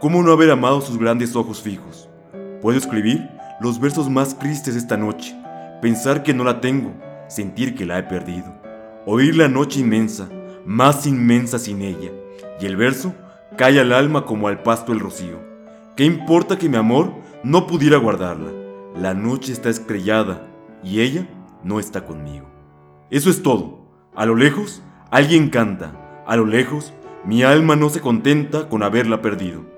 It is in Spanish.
¿Cómo no haber amado sus grandes ojos fijos? Puedo escribir los versos más tristes esta noche, pensar que no la tengo, sentir que la he perdido, oír la noche inmensa, más inmensa sin ella, y el verso cae al alma como al pasto el rocío. ¿Qué importa que mi amor no pudiera guardarla? La noche está estrellada y ella no está conmigo. Eso es todo. A lo lejos, alguien canta. A lo lejos, mi alma no se contenta con haberla perdido